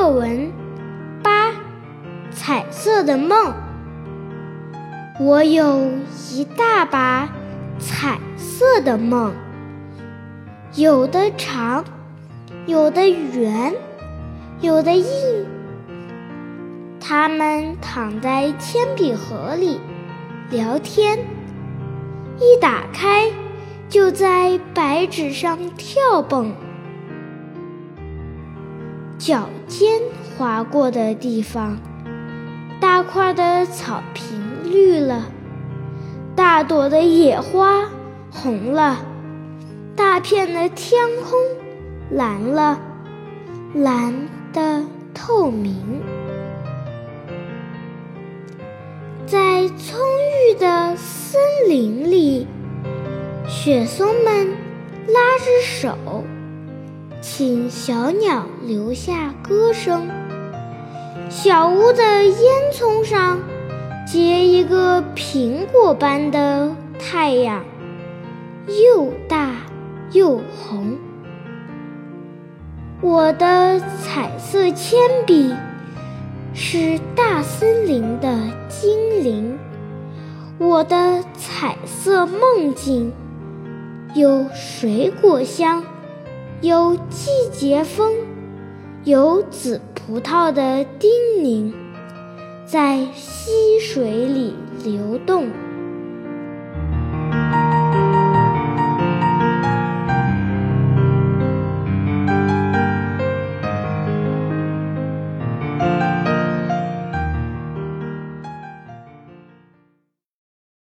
课文八，《彩色的梦》。我有一大把彩色的梦，有的长，有的圆，有的硬。它们躺在铅笔盒里聊天，一打开就在白纸上跳蹦。脚尖划过的地方，大块的草坪绿了，大朵的野花红了，大片的天空蓝了，蓝的透明。在葱郁的森林里，雪松们拉着手。请小鸟留下歌声。小屋的烟囱上结一个苹果般的太阳，又大又红。我的彩色铅笔是大森林的精灵，我的彩色梦境有水果香。有季节风，有紫葡萄的叮咛，在溪水里流动。